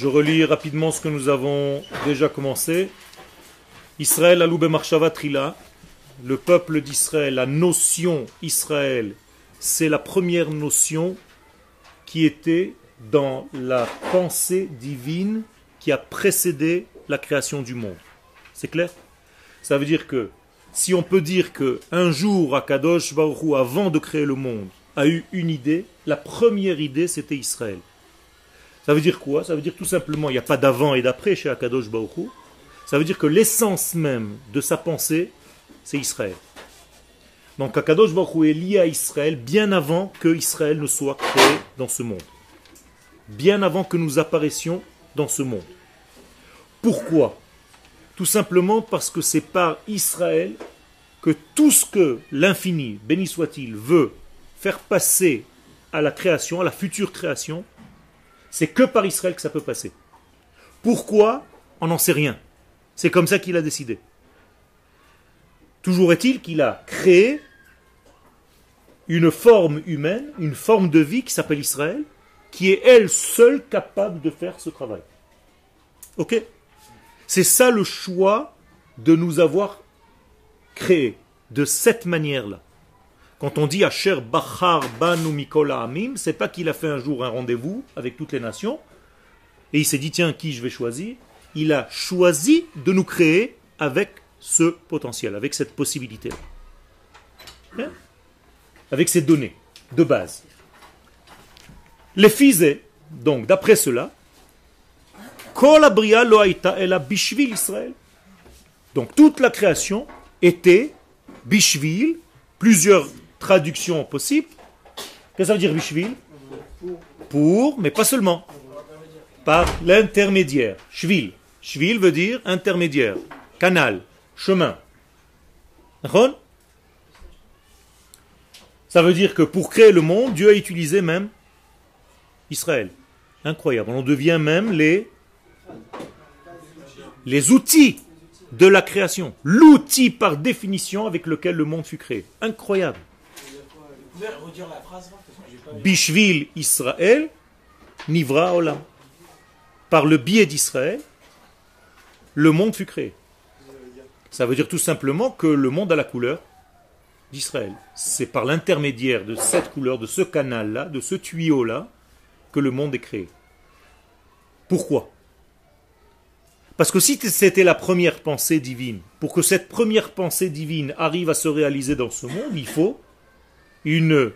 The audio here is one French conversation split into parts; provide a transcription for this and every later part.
Je relis rapidement ce que nous avons déjà commencé. Israël Marshava Trila, le peuple d'Israël, la notion Israël, c'est la première notion qui était dans la pensée divine qui a précédé la création du monde. C'est clair? Ça veut dire que si on peut dire que un jour Akadosh Baruch avant de créer le monde, a eu une idée, la première idée c'était Israël. Ça veut dire quoi? Ça veut dire tout simplement, il n'y a pas d'avant et d'après chez Akadosh Baruch Ça veut dire que l'essence même de sa pensée, c'est Israël. Donc Akadosh Baruch est lié à Israël bien avant que Israël ne soit créé dans ce monde. Bien avant que nous apparaissions dans ce monde. Pourquoi? Tout simplement parce que c'est par Israël que tout ce que l'infini, béni soit-il, veut faire passer à la création, à la future création, c'est que par Israël que ça peut passer. Pourquoi? On n'en sait rien. C'est comme ça qu'il a décidé. Toujours est-il qu'il a créé une forme humaine, une forme de vie qui s'appelle Israël, qui est elle seule capable de faire ce travail. Ok? C'est ça le choix de nous avoir créés de cette manière-là. Quand on dit Asher Bachar Banu Mikola Amim, c'est pas qu'il a fait un jour un rendez-vous avec toutes les nations et il s'est dit tiens, qui je vais choisir? Il a choisi de nous créer avec ce potentiel, avec cette possibilité. Hein? Avec ces données de base. Les fils, donc d'après cela, Israël. Donc toute la création était Bishvil, plusieurs traduction possible. Qu'est-ce que ça veut dire Bishvil Pour, mais pas seulement. Par l'intermédiaire. Shvil. Shvil veut dire intermédiaire. Canal. Chemin. Ça veut dire que pour créer le monde, Dieu a utilisé même Israël. Incroyable. On devient même les, les outils de la création. L'outil par définition avec lequel le monde fut créé. Incroyable. Bishvil Israël, Nivra Olam. Par le biais d'Israël, le monde fut créé. Ça veut dire tout simplement que le monde a la couleur d'Israël. C'est par l'intermédiaire de cette couleur, de ce canal-là, de ce tuyau-là, que le monde est créé. Pourquoi? Parce que si c'était la première pensée divine, pour que cette première pensée divine arrive à se réaliser dans ce monde, il faut une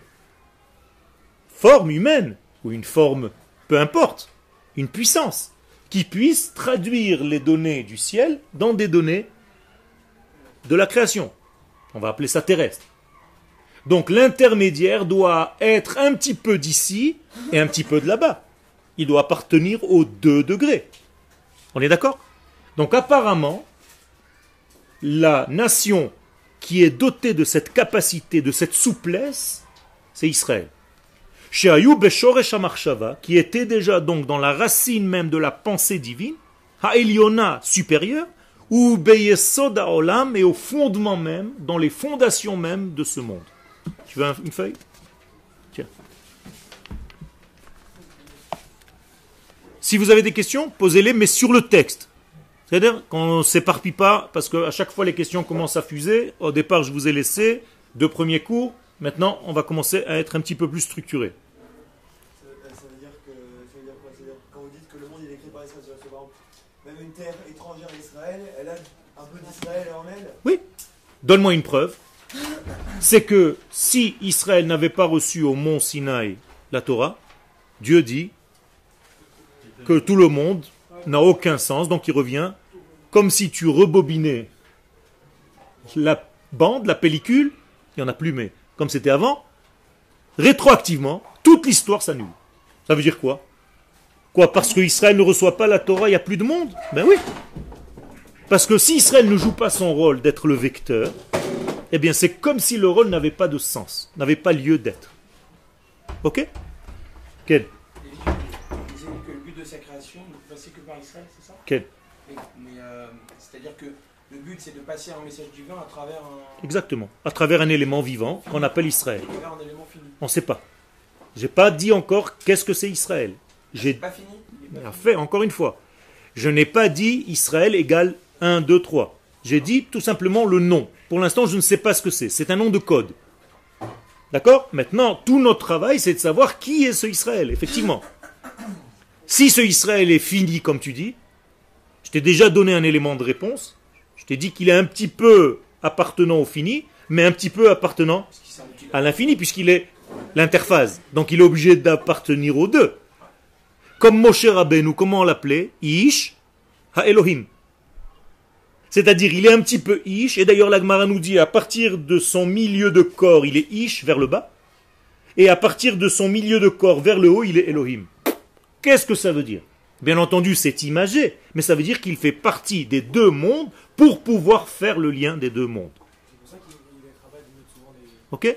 forme humaine, ou une forme, peu importe, une puissance, qui puisse traduire les données du ciel dans des données de la création. On va appeler ça terrestre. Donc l'intermédiaire doit être un petit peu d'ici et un petit peu de là-bas. Il doit appartenir aux deux degrés. On est d'accord? Donc apparemment, la nation qui est doté de cette capacité, de cette souplesse, c'est Israël. qui était déjà donc dans la racine même de la pensée divine, Ha'eliona supérieure, ou Beyesoda Olam, et au fondement même, dans les fondations même de ce monde. Tu veux une feuille? Tiens. Si vous avez des questions, posez-les, mais sur le texte. C'est-à-dire qu'on ne s'éparpille pas, parce qu'à chaque fois les questions commencent à fuser. Au départ, je vous ai laissé deux premiers cours. Maintenant, on va commencer à être un petit peu plus structuré. Ça, veut dire que, ça veut dire quoi dire, quand vous dites que le monde est écrit par Israël, même une terre étrangère elle a un peu d'Israël en elle Oui. Donne-moi une preuve. C'est que si Israël n'avait pas reçu au mont Sinaï la Torah, Dieu dit que tout le monde n'a aucun sens, donc il revient comme si tu rebobinais la bande, la pellicule, il n'y en a plus, mais comme c'était avant, rétroactivement, toute l'histoire s'annule. Ça veut dire quoi? Quoi Parce que Israël ne reçoit pas la Torah, il n'y a plus de monde? Ben oui. Parce que si Israël ne joue pas son rôle d'être le vecteur, eh bien c'est comme si le rôle n'avait pas de sens, n'avait pas lieu d'être. Ok? Quel Mais, euh, c'est-à-dire que le but, c'est de passer un message divin à travers un... Exactement. À travers un élément vivant qu'on appelle Israël. On ne sait pas. J'ai pas dit encore qu'est-ce que c'est Israël. J'ai Pas fini pas a fini. fait, encore une fois. Je n'ai pas dit Israël égale 1, 2, 3. J'ai dit tout simplement le nom. Pour l'instant, je ne sais pas ce que c'est. C'est un nom de code. D'accord? Maintenant, tout notre travail, c'est de savoir qui est ce Israël, effectivement. Si ce Israël est fini, comme tu dis, je t'ai déjà donné un élément de réponse. Je t'ai dit qu'il est un petit peu appartenant au fini, mais un petit peu appartenant à l'infini, puisqu'il est l'interphase. Donc il est obligé d'appartenir aux deux. Comme Moshe Rabbeinu, comment on l'appelait Ish ha Elohim. C'est-à-dire, il est un petit peu Ish, et d'ailleurs l'Agmara nous dit, à partir de son milieu de corps, il est Ish vers le bas, et à partir de son milieu de corps vers le haut, il est Elohim. Qu'est-ce que ça veut dire? Bien entendu, c'est imagé, mais ça veut dire qu'il fait partie des deux mondes pour pouvoir faire le lien des deux mondes. Ok?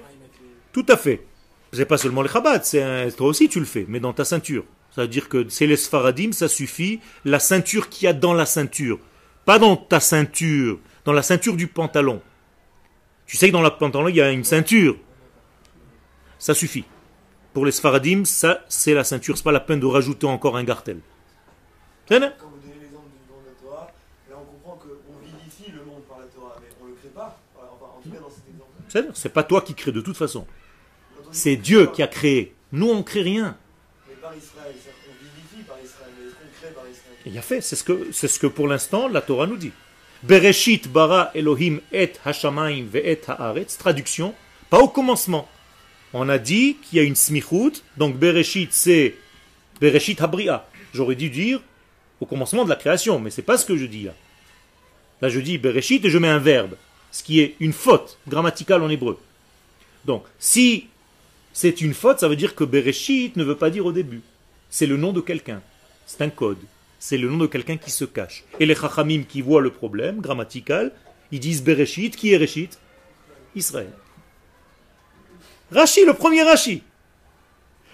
Tout à fait. C'est pas seulement les Chabad, c'est toi aussi tu le fais, mais dans ta ceinture. Ça veut dire que c'est les Sfaradim, ça suffit. La ceinture qu'il y a dans la ceinture, pas dans ta ceinture, dans la ceinture du pantalon. Tu sais que dans le pantalon il y a une ceinture. Ça suffit. Pour les Sfaradim, ça c'est la ceinture. C'est pas la peine de rajouter encore un gartel. Quand vous donnez l'exemple du don de la Torah, là on comprend qu'on vivifie le monde par la Torah, mais on le crée pas. Enfin, en tout cas dans cet exemple. C'est pas toi qui crée de toute façon. On C'est Dieu qui a créé. Nous on crée rien. Mais par Israël, qu'on vivifie par Israël, mais qu'on crée par Israël? Il a fait, c'est ce que c'est ce que pour l'instant la Torah nous dit. Bereshit bara Elohim et hashamayim ve et haaretz. Traduction, pas au commencement. On a dit qu'il y a une smichut, donc Bereshit c'est Bereshit habria. J'aurais dû dire au commencement de la création, mais c'est pas ce que je dis là. Là je dis Bereshit et je mets un verbe, ce qui est une faute grammaticale en hébreu. Donc si c'est une faute, ça veut dire que Bereshit ne veut pas dire au début. C'est le nom de quelqu'un. C'est un code. C'est le nom de quelqu'un qui se cache. Et les chachamim qui voient le problème grammatical, ils disent Bereshit. Qui est Reshit? Israël. Rashi, le premier Rashi.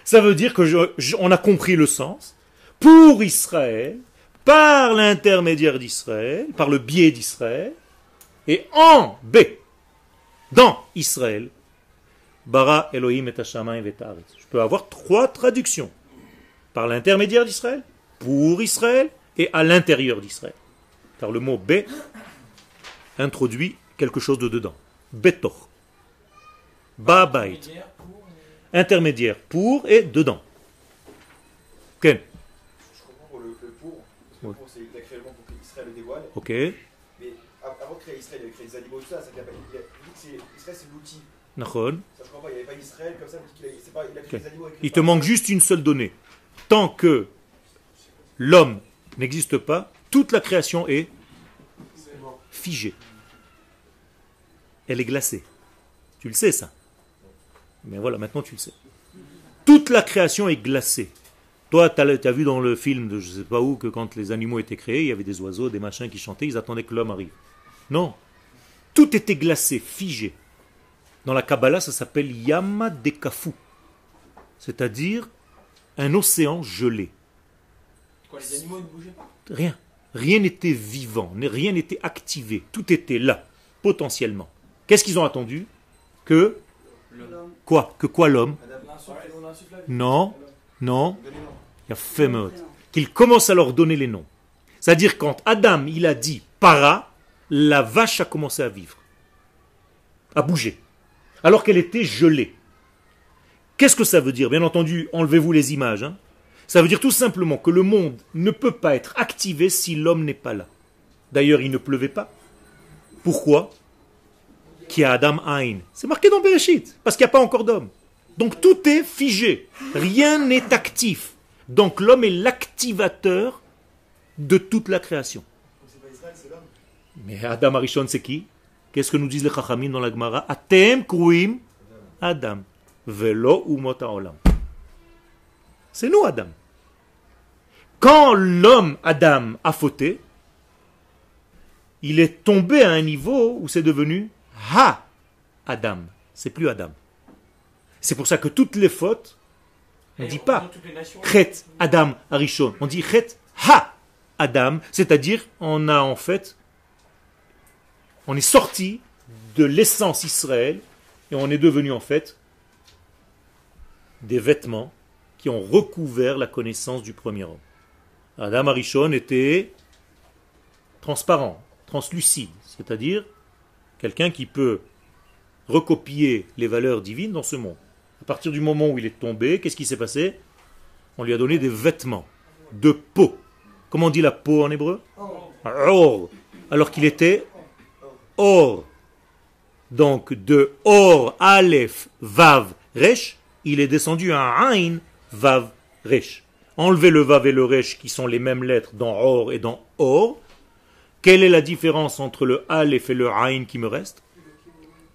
Ça veut dire que je- on a compris le sens. Pour Israël, par l'intermédiaire d'Israël, par le biais d'Israël, et en B, dans Israël, Bara Elohim et Hashamayim et. Je peux avoir trois traductions. Par l'intermédiaire d'Israël, pour Israël et à l'intérieur d'Israël. Car le mot B introduit quelque chose de dedans. Betor. Babait. Intermédiaire pour- Intermédiaire pour et dedans. Ken. Je comprends pour le, le pour. Parce que Ouais. le pour, c'est il a créé le monde pour qu'Israël le dévoile. Ok. Mais av- avant de créer Israël, il avait créé des animaux, tout ça. ça pas- il a il dit que c'est- Israël, c'est l'outil. Ça, je comprends pas. Il n'y avait pas Israël comme ça. qu'il a- pas, il a créé Ok. des animaux avec Il te manque juste une seule donnée. Tant que l'homme n'existe pas, toute la création est figée. Elle est glacée. Tu le sais ça. Mais voilà, maintenant tu le sais. Toute la création est glacée. Toi, tu as, vu dans le film de je sais pas où que quand les animaux étaient créés, il y avait des oiseaux, des machins qui chantaient, ils attendaient que l'homme arrive. Non. Tout était glacé, figé. Dans la Kabbalah, ça s'appelle Yama Dekafu. C'est-à-dire un océan gelé. Quoi, les animaux ne bougeaient pas? Rien. Rien n'était vivant, rien n'était activé. Tout était là, potentiellement. Qu'est-ce qu'ils ont attendu? Que quoi? Que quoi l'homme? Non, non, il a fait. Qu'il commence à leur donner les noms. C'est-à-dire quand Adam il a dit para, la vache a commencé à vivre, à bouger, alors qu'elle était gelée. Qu'est-ce que ça veut dire? Bien entendu, enlevez-vous les images. hein. Ça veut dire tout simplement que le monde ne peut pas être activé si l'homme n'est pas là. D'ailleurs, il ne pleuvait pas. Pourquoi? Qui a Adam Ain. C'est marqué dans Bereshit, parce qu'il n'y a pas encore d'homme. Donc tout est figé. Rien n'est actif. Donc l'homme est l'activateur de toute la création. Mais Adam Arishon, c'est qui? Qu'est-ce que nous disent les Chachamim dans la Gemara? Atem kruim Adam. Velo umot haolam. C'est nous, Adam. Quand l'homme, Adam, a fauté, il est tombé à un niveau où c'est devenu Ha Adam. C'est plus Adam. C'est pour ça que toutes les fautes, on ne dit pas Chet Adam Arishon. On dit Chet Ha Adam, c'est-à-dire on a en fait, on est sorti de l'essence Israël et on est devenu en fait des vêtements qui ont recouvert la connaissance du premier homme. Adam Arishon était transparent, translucide, c'est-à-dire quelqu'un qui peut recopier les valeurs divines dans ce monde. À partir du moment où il est tombé, qu'est-ce qui s'est passé? On lui a donné des vêtements de peau. Comment on dit la peau en hébreu? Or. Alors qu'il était or. Donc de or, aleph, vav, resh, il est descendu à ain, vav, resh. Enlevez le vav et le resh qui sont les mêmes lettres dans or et dans or. Quelle est la différence entre le aleph et le ain qui me reste?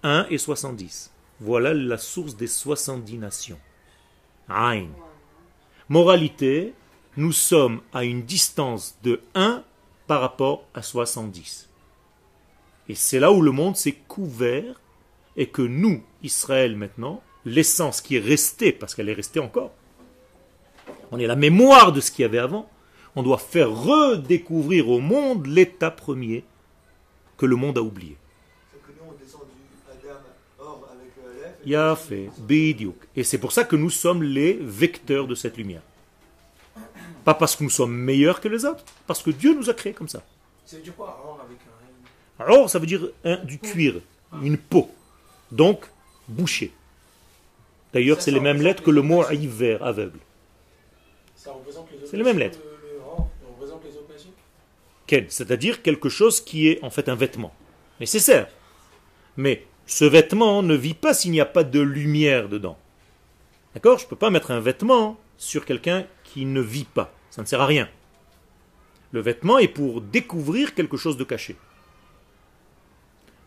1 et 70. Voilà la source des 70 nations. Ain. Moralité, nous sommes à une distance de 1 par rapport à 70. Et c'est là où le monde s'est couvert et que nous, Israël maintenant, l'essence qui est restée, parce qu'elle est restée encore, on est la mémoire de ce qu'il y avait avant, on doit faire redécouvrir au monde l'état premier que le monde a oublié. Fait Bidiouk. Et c'est pour ça que nous sommes les vecteurs de cette lumière. Pas parce que nous sommes meilleurs que les autres, parce que Dieu nous a créés comme ça. Ça veut dire quoi, or avec un Or, ça veut dire du cuir, une peau. Donc, bouché. D'ailleurs, c'est les mêmes lettres que le mot hiver, aveugle. C'est les mêmes lettres. C'est-à-dire quelque chose qui est en fait un vêtement. Nécessaire. Mais ce vêtement ne vit pas s'il n'y a pas de lumière dedans. D'accord? Je ne peux pas mettre un vêtement sur quelqu'un qui ne vit pas. Ça ne sert à rien. Le vêtement est pour découvrir quelque chose de caché.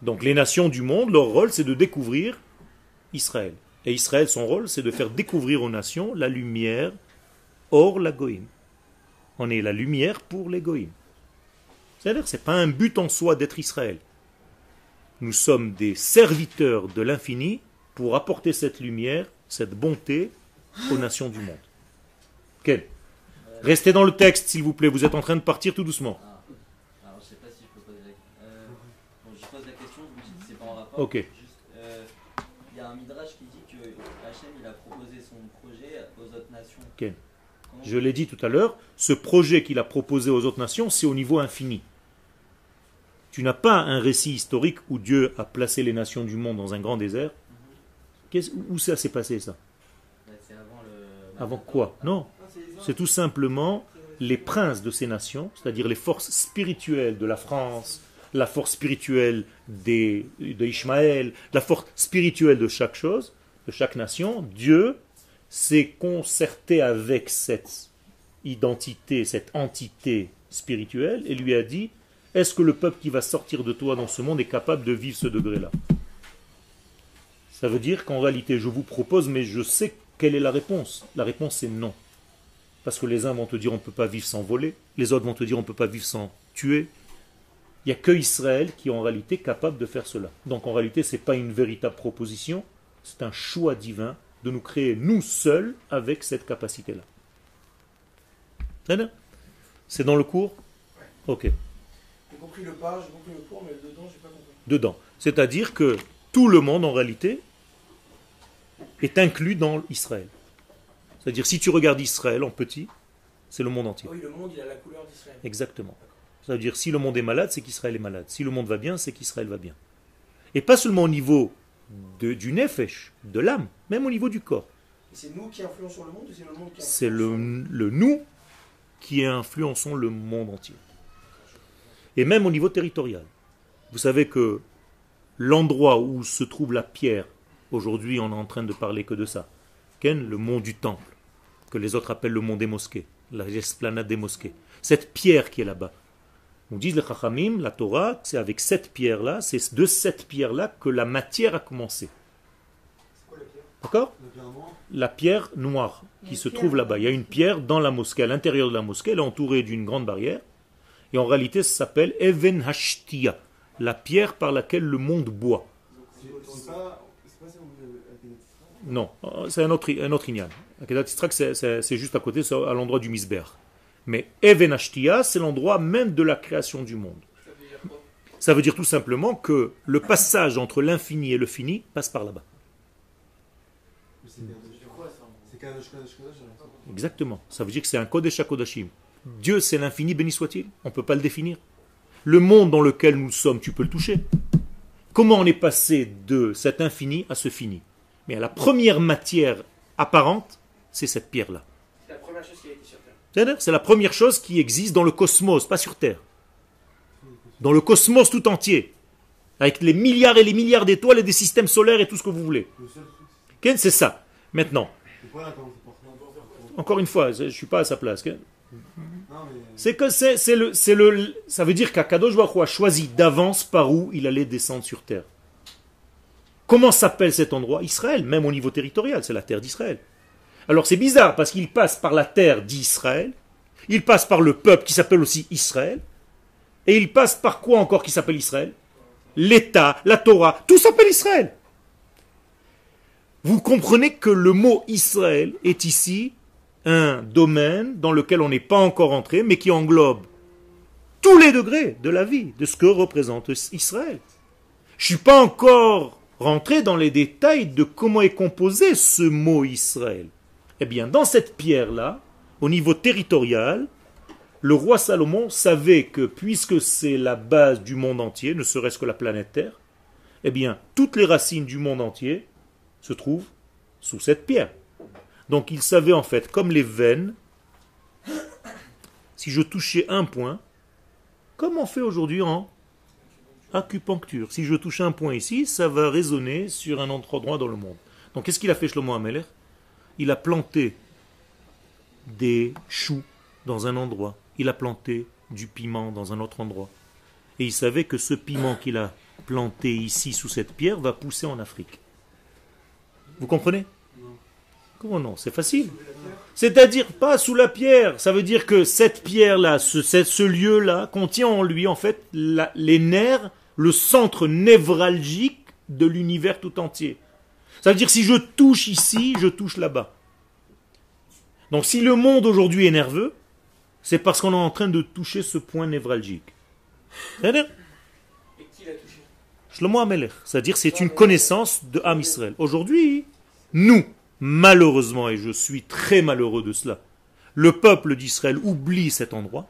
Donc les nations du monde, leur rôle, c'est de découvrir Israël. Et Israël, son rôle, c'est de faire découvrir aux nations la lumière hors la goïm. On est la lumière pour les. C'est-à-dire, ce n'est pas un but en soi d'être Israël. Nous sommes des serviteurs de l'infini pour apporter cette lumière, cette bonté aux nations du monde. Quel Restez dans le texte, s'il vous plaît. Vous êtes en train de partir tout doucement. Ah. Alors, je sais pas si je peux poser la, euh, bon, je pose la question, vous dites que c'est pas en rapport. Ok. Euh, Il y a un midrash qui dit que Hachem il a proposé son projet aux autres nations. Ok. Comment Je l'ai dit tout à l'heure, ce projet qu'il a proposé aux autres nations, c'est au niveau infini. Tu n'as pas un récit historique où Dieu a placé les nations du monde dans un grand désert. Qu'est-ce- où ça s'est passé ça? Bah, C'est avant le. Avant quoi? Non. C'est tout simplement les princes de ces nations, c'est-à-dire les forces spirituelles de la France, la force spirituelle des, de Ishmaël, la force spirituelle de chaque chose, de chaque nation. Dieu s'est concerté avec cette identité, cette entité spirituelle, et lui a dit Est-ce que le peuple qui va sortir de toi dans ce monde est capable de vivre ce degré-là? Ça veut dire qu'en réalité, je vous propose, mais je sais quelle est la réponse. La réponse est non. Parce que les uns vont te dire on ne peut pas vivre sans voler, les autres vont te dire on ne peut pas vivre sans tuer. Il n'y a que Israël qui est en réalité capable de faire cela. Donc en réalité, ce n'est pas une véritable proposition, c'est un choix divin de nous créer nous seuls avec cette capacité-là. C'est dans le cours? Ok. J'ai compris le pas, j'ai compris le cours, mais dedans, j'ai pas compris. Dedans. C'est-à-dire que tout le monde en réalité est inclus dans Israël. C'est-à-dire si tu regardes Israël en petit, c'est le monde entier. Oui, le monde, il a la couleur d'Israël. Exactement. Ça veut dire si le monde est malade, c'est qu'Israël est malade. Si le monde va bien, c'est qu'Israël va bien. Et pas seulement au niveau de- du nefesh, de l'âme, même au niveau du corps. C'est nous qui influons sur le monde ou c'est le monde qui influence C'est le nous qui influençons le monde entier. Et même au niveau territorial. Vous savez que l'endroit où se trouve la pierre, aujourd'hui on est en train de parler que de ça, Ken, le mont du temple, que les autres appellent le mont des mosquées, l'esplanade des mosquées. Cette pierre qui est là-bas. Nous disent les Chachamim, la Torah, c'est avec cette pierre-là, c'est de cette pierre-là que la matière a commencé. D'accord? La pierre noire qui se trouve là-bas. Il y a une pierre dans la mosquée, à l'intérieur de la mosquée, elle est entourée d'une grande barrière. Et en réalité, ça s'appelle Even Hashtia, la pierre par laquelle le monde boit. Non, c'est un autre, un autre. Akedat c'est- juste à côté, à l'endroit du Misber. Mais Even Hashtia, c'est l'endroit même de la création du monde. Ça veut dire tout simplement que le passage entre l'infini et le fini passe par là-bas. Exactement. Ça veut dire que c'est un Kodesh HaKodashim. Dieu, c'est l'infini, béni soit-il. On ne peut pas le définir. Le monde dans lequel nous sommes, tu peux le toucher. Comment on est passé de cet infini à ce fini? Mais la première matière apparente, c'est cette pierre-là. C'est la première chose qui a été sur Terre. C'est-à-dire, C'est la première chose qui existe dans le cosmos, pas sur Terre. Dans le cosmos tout entier. Avec les milliards et les milliards d'étoiles et des systèmes solaires et tout ce que vous voulez. C'est ça. Maintenant, encore une fois, je ne suis pas à sa place. C'est que c'est, c'est le, c'est le, ça veut dire qu'Akadosh a choisi d'avance par où il allait descendre sur terre. Comment s'appelle cet endroit? Israël, même au niveau territorial, c'est la terre d'Israël. Alors c'est bizarre parce qu'il passe par la terre d'Israël, il passe par le peuple qui s'appelle aussi Israël, et il passe par quoi encore qui s'appelle Israël? L'État, la Torah, tout s'appelle Israël. Vous comprenez que le mot Israël est ici un domaine dans lequel on n'est pas encore entré, mais qui englobe tous les degrés de la vie, de ce que représente Israël. Je suis pas encore rentré dans les détails de comment est composé ce mot Israël. Eh bien, dans cette pierre-là, au niveau territorial, le roi Salomon savait que puisque c'est la base du monde entier, ne serait-ce que la planète Terre, eh bien, toutes les racines du monde entier se trouvent sous cette pierre. Donc il savait en fait, comme les veines, si je touchais un point, comme on fait aujourd'hui en acupuncture. Si je touche un point ici, ça va résonner sur un autre endroit dans le monde. Donc qu'est-ce qu'il a fait Shlomo Ameler? Il a planté des choux dans un endroit. Il a planté du piment dans un autre endroit. Et il savait que ce piment qu'il a planté ici sous cette pierre va pousser en Afrique. Vous comprenez? Comment non C'est facile. C'est-à-dire pas sous la pierre. Ça veut dire que cette pierre-là, ce, lieu-là, contient en lui en fait la- les nerfs, le centre névralgique de l'univers tout entier. Ça veut dire si je touche ici, je touche là-bas. Donc si le monde aujourd'hui est nerveux, c'est parce qu'on est en train de toucher ce point névralgique. C'est-à-dire Et qui l'a touché? Shlomo Amelech, c'est-à-dire c'est une connaissance de Ham Israël. Aujourd'hui, nous, malheureusement, et je suis très malheureux de cela, le peuple d'Israël oublie cet endroit,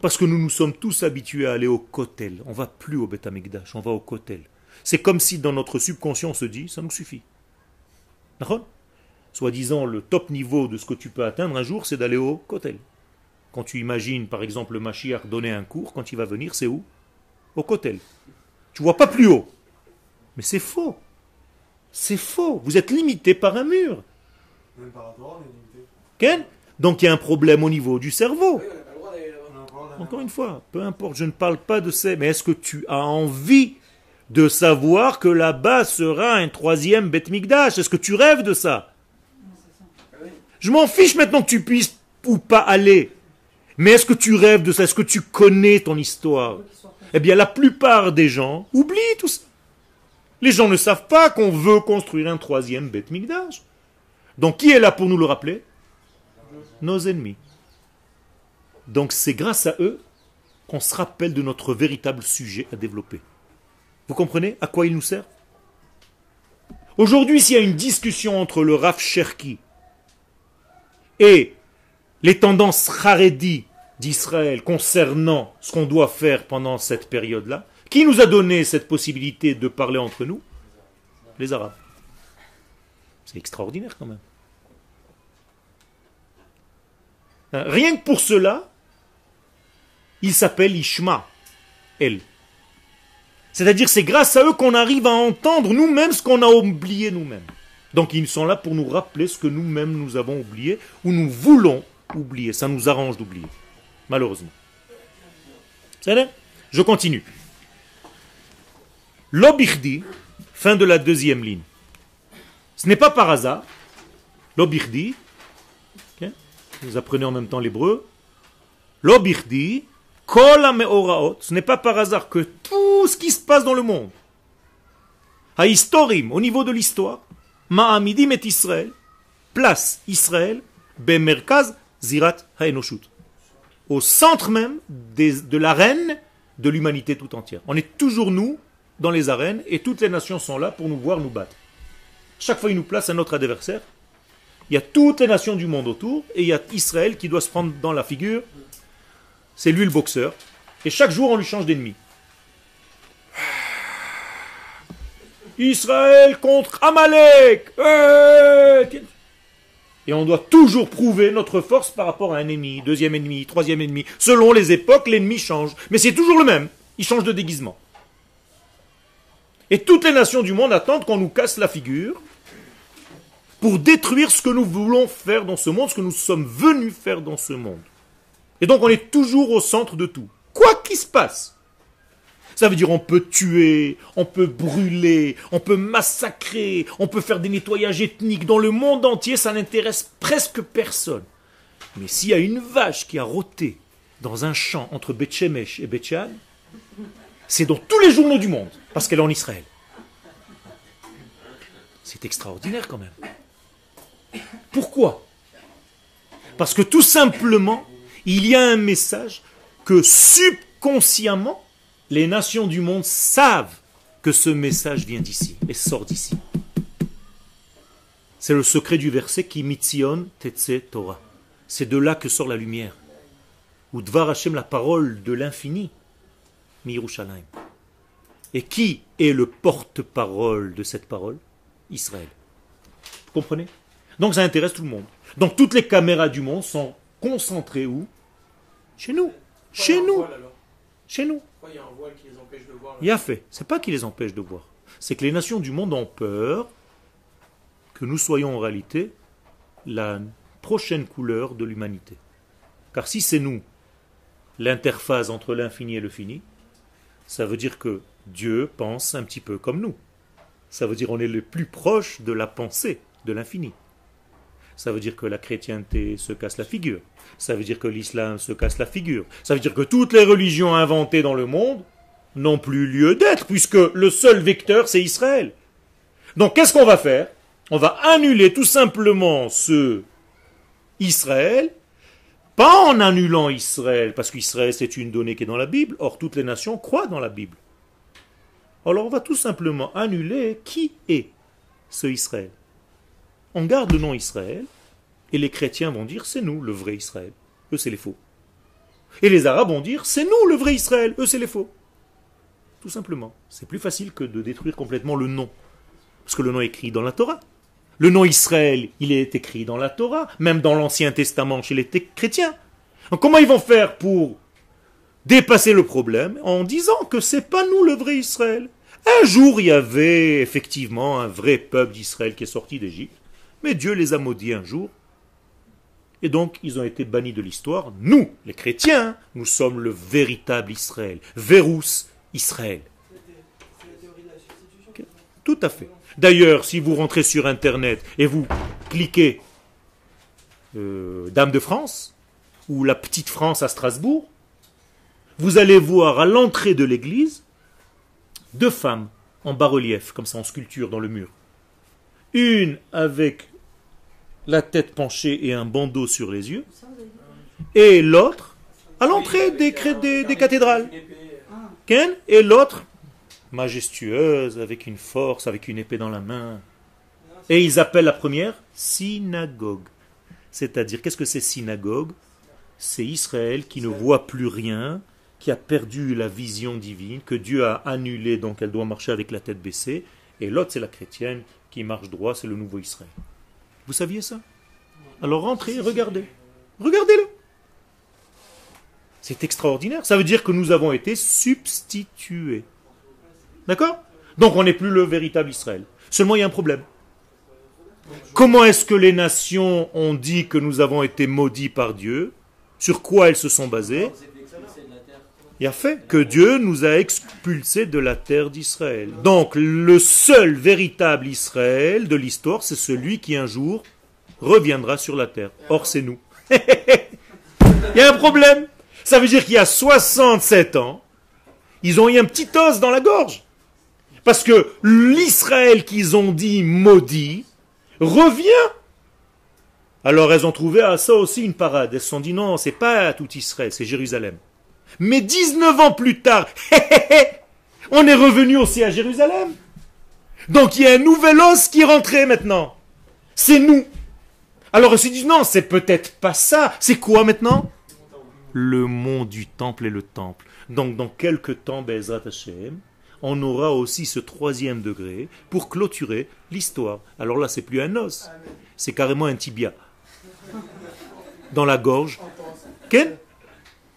parce que nous nous sommes tous habitués à aller au Kotel. On va plus au Beth on va au Kotel. C'est comme si dans notre subconscient on se dit, ça nous suffit. Soi-disant, le top niveau de ce que tu peux atteindre un jour, c'est d'aller au Kotel. Quand tu imagines, par exemple, le Mashiach donner un cours, quand il va venir, c'est où? Au Kotel. Tu vois pas plus haut. Mais c'est faux. C'est faux. Vous êtes limité par un mur. Même par rapport, on est limité. Donc il y a un problème au niveau du cerveau. Oui, Encore une fois, peu importe, je ne parle pas de ça, mais est-ce que tu as envie de savoir que là-bas sera un troisième Beth Mikdash? Est-ce que tu rêves de ça? Ah. Je m'en fiche maintenant que tu puisses ou pas aller. Mais est-ce que tu rêves de ça? Est-ce que tu connais ton histoire? Eh bien, la plupart des gens oublient tout ça. Les gens ne savent pas qu'on veut construire un troisième Beth Mikdash. Donc, qui est là pour nous le rappeler? Nos ennemis. Donc, c'est grâce à eux qu'on se rappelle de notre véritable sujet à développer. Vous comprenez à quoi il nous sert? Aujourd'hui, s'il y a une discussion entre le Rav Cherki et les tendances Haredi d'Israël concernant ce qu'on doit faire pendant cette période-là, qui nous a donné cette possibilité de parler entre nous? Les Arabes. C'est extraordinaire quand même. Hein, Rien que pour cela, il s'appelle Ishma, El. C'est-à-dire c'est grâce à eux qu'on arrive à entendre nous-mêmes ce qu'on a oublié nous-mêmes. Donc ils sont là pour nous rappeler ce que nous-mêmes nous avons oublié ou nous voulons oublier. Ça nous arrange d'oublier, malheureusement. C'est Je continue. L'obirdi, fin de la deuxième ligne. Ce n'est pas par hasard. L'obirdi, ok vous apprenez en même temps l'hébreu. L'obirdi, kol ce n'est pas par hasard que tout ce qui se passe dans le monde, haïstorim, au niveau de l'histoire, ma'amidim et Israël, place Israël, bemerkaz zirat haenoshut, au centre même des- de l'arène de l'humanité tout entière. On est toujours nous dans les arènes et toutes les nations sont là pour nous voir nous battre. Chaque fois ils nous placent un autre adversaire, Il y a toutes les nations du monde autour, et il y a Israël qui doit se prendre dans la figure. C'est lui le boxeur. Et chaque jour, on lui change d'ennemi. Israël contre Amalek. Eh, Et on doit toujours prouver notre force par rapport à un ennemi, deuxième ennemi, troisième ennemi. Selon les époques, l'ennemi change. Mais c'est toujours le même. Il change de déguisement. Et toutes les nations du monde attendent qu'on nous casse la figure pour détruire ce que nous voulons faire dans ce monde, ce que nous sommes venus faire dans ce monde. Et donc on est toujours au centre de tout. Quoi qu'il se passe. Ça veut dire on peut tuer, on peut brûler, on peut massacrer, on peut faire des nettoyages ethniques dans le monde entier, ça n'intéresse presque personne. Mais s'il y a une vache qui a rôté dans un champ entre Bethshemesh et Betchan, c'est dans tous les journaux du monde, parce qu'elle est en Israël. C'est extraordinaire quand même. Pourquoi? Parce que tout simplement, il y a un message que subconsciemment, les nations du monde savent que ce message vient d'ici et sort d'ici. C'est le secret du verset qui mitzion tetse Torah. C'est de là que sort la lumière. Ou dvar Hashem, la parole de l'infini, Mirushalayim. Et qui est le porte-parole de cette parole? Israël. Vous comprenez? Donc ça intéresse tout le monde. Donc toutes les caméras du monde sont concentrées où? Chez nous. Chez nous. Chez nous. Il y a un voile qui les empêche de voir Il a fait. C'est pas qui les empêche de voir. C'est que les nations du monde ont peur que nous soyons en réalité la prochaine couleur de l'humanité. Car si c'est nous l'interface entre l'infini et le fini, ça veut dire que Dieu pense un petit peu comme nous. Ça veut dire qu'on est le plus proche de la pensée de l'infini. Ça veut dire que la chrétienté se casse la figure. Ça veut dire que l'islam se casse la figure. Ça veut dire que toutes les religions inventées dans le monde n'ont plus lieu d'être, puisque le seul vecteur, c'est Israël. Donc qu'est-ce qu'on va faire? On va annuler tout simplement ce Israël, pas en annulant Israël, parce qu'Israël c'est une donnée qui est dans la Bible, or toutes les nations croient dans la Bible. Alors on va tout simplement annuler qui est ce Israël. On garde le nom Israël, et les chrétiens vont dire c'est nous le vrai Israël. Eux c'est les faux. Et les arabes vont dire c'est nous le vrai Israël. Eux c'est les faux. Tout simplement. C'est plus facile que de détruire complètement le nom. Parce que le nom est écrit dans la Torah. Le nom Israël, il est écrit dans la Torah, même dans l'Ancien Testament chez les chrétiens. Donc comment ils vont faire pour dépasser le problème en disant que c'est pas nous le vrai Israël? Un jour, il y avait effectivement un vrai peuple d'Israël qui est sorti d'Égypte, mais Dieu les a maudits un jour. Et donc, ils ont été bannis de l'histoire. Nous, les chrétiens, nous sommes le véritable Israël. Verus Israël. Tout à fait. D'ailleurs, si vous rentrez sur Internet et vous cliquez euh, Dame de France ou la Petite France à Strasbourg, vous allez voir à l'entrée de l'église deux femmes en bas-relief, comme ça en sculpture dans le mur. Une avec la tête penchée et un bandeau sur les yeux, et l'autre à l'entrée des, des cathédrales. Ken Et l'autre majestueuse, avec une force, avec une épée dans la main. Et ils appellent la première synagogue. C'est-à-dire, qu'est-ce que c'est synagogue? C'est Israël qui ne voit plus rien, qui a perdu la vision divine, que Dieu a annulée, donc elle doit marcher avec la tête baissée. Et l'autre, c'est la chrétienne qui marche droit, c'est le nouveau Israël. Vous saviez ça? Alors rentrez, regardez. Regardez-le. C'est extraordinaire. Ça veut dire que nous avons été substitués. D'accord? Donc on n'est plus le véritable Israël. Seulement il y a un problème. Comment est-ce que les nations ont dit que nous avons été maudits par Dieu? Sur quoi elles se sont basées? Il a fait que Dieu nous a expulsés de la terre d'Israël. Donc le seul véritable Israël de l'histoire, c'est celui qui un jour reviendra sur la terre. Or c'est nous. Il y a un problème. Ça veut dire qu'il y a 67 ans, ils ont eu un petit os dans la gorge. Parce que l'Israël qu'ils ont dit maudit revient. Alors elles ont trouvé à ça aussi une parade. Elles se sont dit non, c'est pas tout Israël, c'est Jérusalem. Mais 19 ans plus tard, on est revenu aussi à Jérusalem. Donc il y a un nouvel os qui est rentré maintenant. C'est nous. Alors ils se disent non, c'est peut-être pas ça. C'est quoi maintenant? Le mont du temple et le temple. Donc dans quelques temps, Bezrat Hashem, on aura aussi ce troisième degré pour clôturer l'histoire. Alors là, c'est plus un os, c'est carrément un tibia. Dans la gorge. Ken?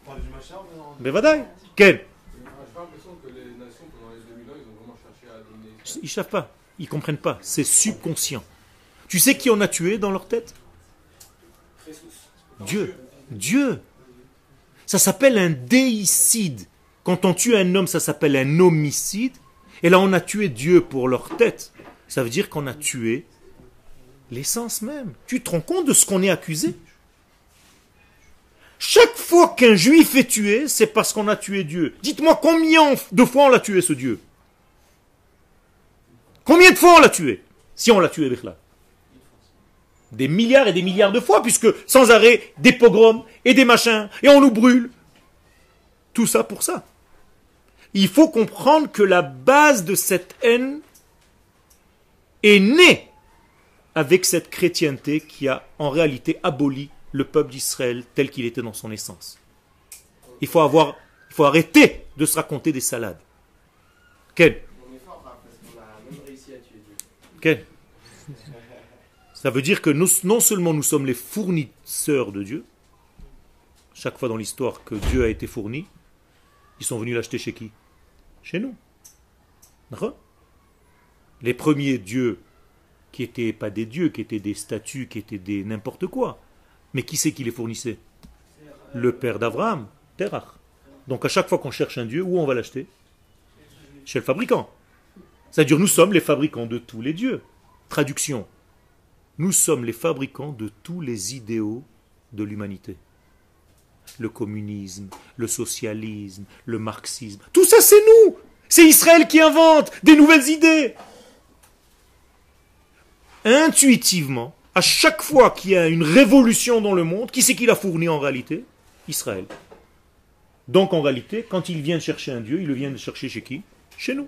On parle du machin, on est en- Bevadaï. Ken? J'ai pas l'impression que les nations pendant les 2000 ans, ils. Ils savent pas, ils comprennent pas, c'est subconscient. Tu sais qui on a tué dans leur tête? Dieu. Dieu. Ça s'appelle un déicide. Quand on tue un homme, ça s'appelle un homicide. Et là, on a tué Dieu pour leur tête. Ça veut dire qu'on a tué l'essence même. Tu te rends compte de ce qu'on est accusé? Chaque fois qu'un juif est tué, c'est parce qu'on a tué Dieu. Dites-moi combien de fois on l'a tué ce Dieu? Combien de fois on l'a tué? Si on l'a tué là Des milliards et des milliards de fois, puisque sans arrêt, des pogroms et des machins, et on nous brûle. Tout ça pour ça. Il faut comprendre que la base de cette haine est née avec cette chrétienté qui a en réalité aboli le peuple d'Israël tel qu'il était dans son essence. Il faut arrêter de se raconter des salades. Quel. Ça veut dire que non seulement nous sommes les fournisseurs de Dieu, chaque fois dans l'histoire que Dieu a été fourni, ils sont venus l'acheter chez qui? Chez nous. Les premiers dieux qui étaient pas des dieux, qui étaient des statues, qui étaient des n'importe quoi. Mais qui c'est qui les fournissait? Le père d'Abraham, Terach. Donc à chaque fois qu'on cherche un dieu, où on va l'acheter? Chez le fabricant. C'est-à-dire nous sommes les fabricants de tous les dieux. Traduction. Nous sommes les fabricants de tous les idéaux de l'humanité. Le communisme, le socialisme, le marxisme. Tout ça c'est nous. C'est Israël qui invente des nouvelles idées. Intuitivement, à chaque fois qu'il y a une révolution dans le monde, qui c'est qui l'a fourni en réalité? Israël. Donc en réalité, quand ils viennent chercher un Dieu, ils le viennent chercher chez qui? Chez nous.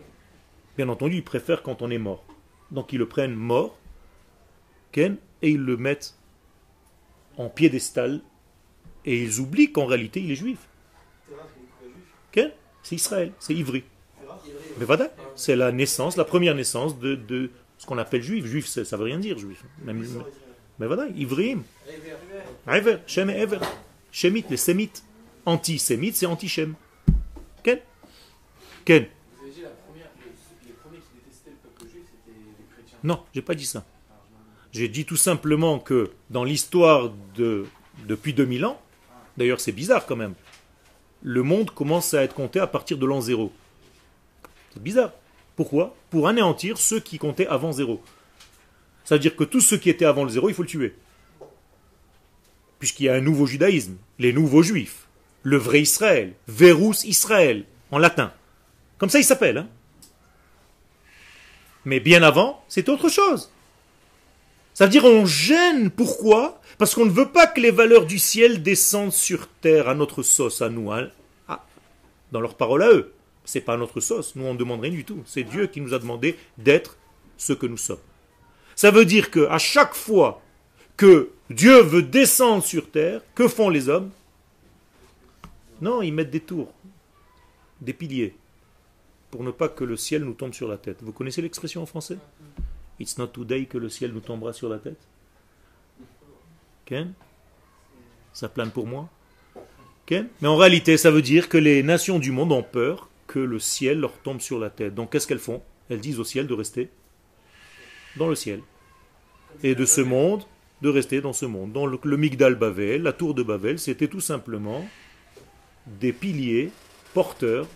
Bien entendu, ils préfèrent quand on est mort. Donc ils le prennent mort, Ken, et ils le mettent en piédestal, et ils oublient qu'en réalité il est juif. C'est Israël, c'est Ivry. Mais voilà, c'est la naissance, la première naissance de, ce qu'on appelle juif. Juif, ça, ça veut rien dire, juif. Mais voilà, Ivrim. Ever, Shem et Ever. Shemite, les sémites. Anti-sémites, c'est anti-Shem. Ken Ken. Non, j'ai pas dit ça. J'ai dit tout simplement que dans l'histoire de depuis 2000 ans, d'ailleurs c'est bizarre quand même, le monde commence à être compté à partir de l'an zéro. C'est bizarre. Pourquoi? Pour anéantir ceux qui comptaient avant zéro. C'est-à-dire que tous ceux qui étaient avant le zéro, il faut le tuer. Puisqu'il y a un nouveau judaïsme, les nouveaux juifs, le vrai Israël, Verus Israël, en latin. Comme ça il s'appelle. hein. Mais bien avant, c'est autre chose. Ça veut dire on gêne. Pourquoi Parce qu'on ne veut pas que les valeurs du ciel descendent sur terre à notre sauce, à nous. hein. Dans leurs paroles à eux. C'est pas à notre sauce. Nous, on ne demande rien du tout. C'est Dieu qui nous a demandé d'être ce que nous sommes. Ça veut dire que à chaque fois que Dieu veut descendre sur terre, que font les hommes? Non, ils mettent des tours, des piliers, pour ne pas que le ciel nous tombe sur la tête. Vous connaissez l'expression en français? It's not today que le ciel nous tombera sur la tête. Ken Ça plane pour moi Ken Mais en réalité, ça veut dire que les nations du monde ont peur que le ciel leur tombe sur la tête. Donc qu'est-ce qu'elles font? Elles disent au ciel de rester dans le ciel. Et de ce monde, de rester dans ce monde. Dans le, le Migdal Bavel, la tour de Babel, c'était tout simplement des piliers porteurs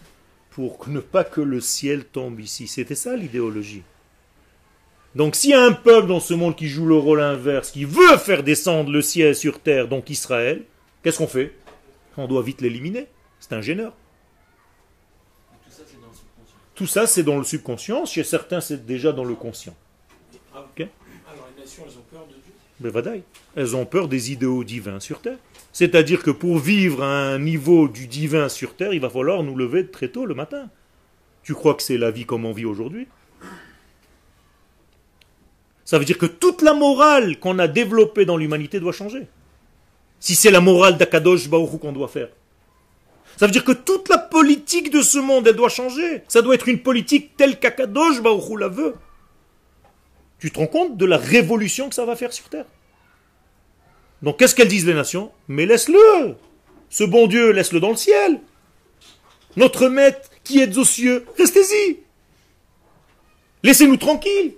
pour ne pas que le ciel tombe ici. C'était ça l'idéologie. Donc s'il y a un peuple dans ce monde qui joue le rôle inverse, qui veut faire descendre le ciel sur terre, donc Israël, qu'est-ce qu'on fait? On doit vite l'éliminer. C'est un gêneur. Tout ça, c'est dans le subconscient. Tout ça, c'est dans le subconscient. Chez certains, c'est déjà dans le conscient. Ok? Alors les nations, elles ont peur de Dieu? Mais vadaï. Elles ont peur des idéaux divins sur terre. C'est-à-dire que pour vivre à un niveau du divin sur terre, il va falloir nous lever très tôt le matin. Tu crois que c'est la vie comme on vit aujourd'hui? Ça veut dire que toute la morale qu'on a développée dans l'humanité doit changer. Si c'est la morale d'Akadosh Hu qu'on doit faire. Ça veut dire que toute la politique de ce monde, elle doit changer. Ça doit être une politique telle qu'Akadosh Hu la veut. Tu te rends compte de la révolution que ça va faire sur Terre? Donc qu'est-ce qu'elles disent les nations? Mais laisse-le Ce bon Dieu, laisse-le dans le ciel Notre maître qui est aux cieux, restez-y Laissez-nous tranquilles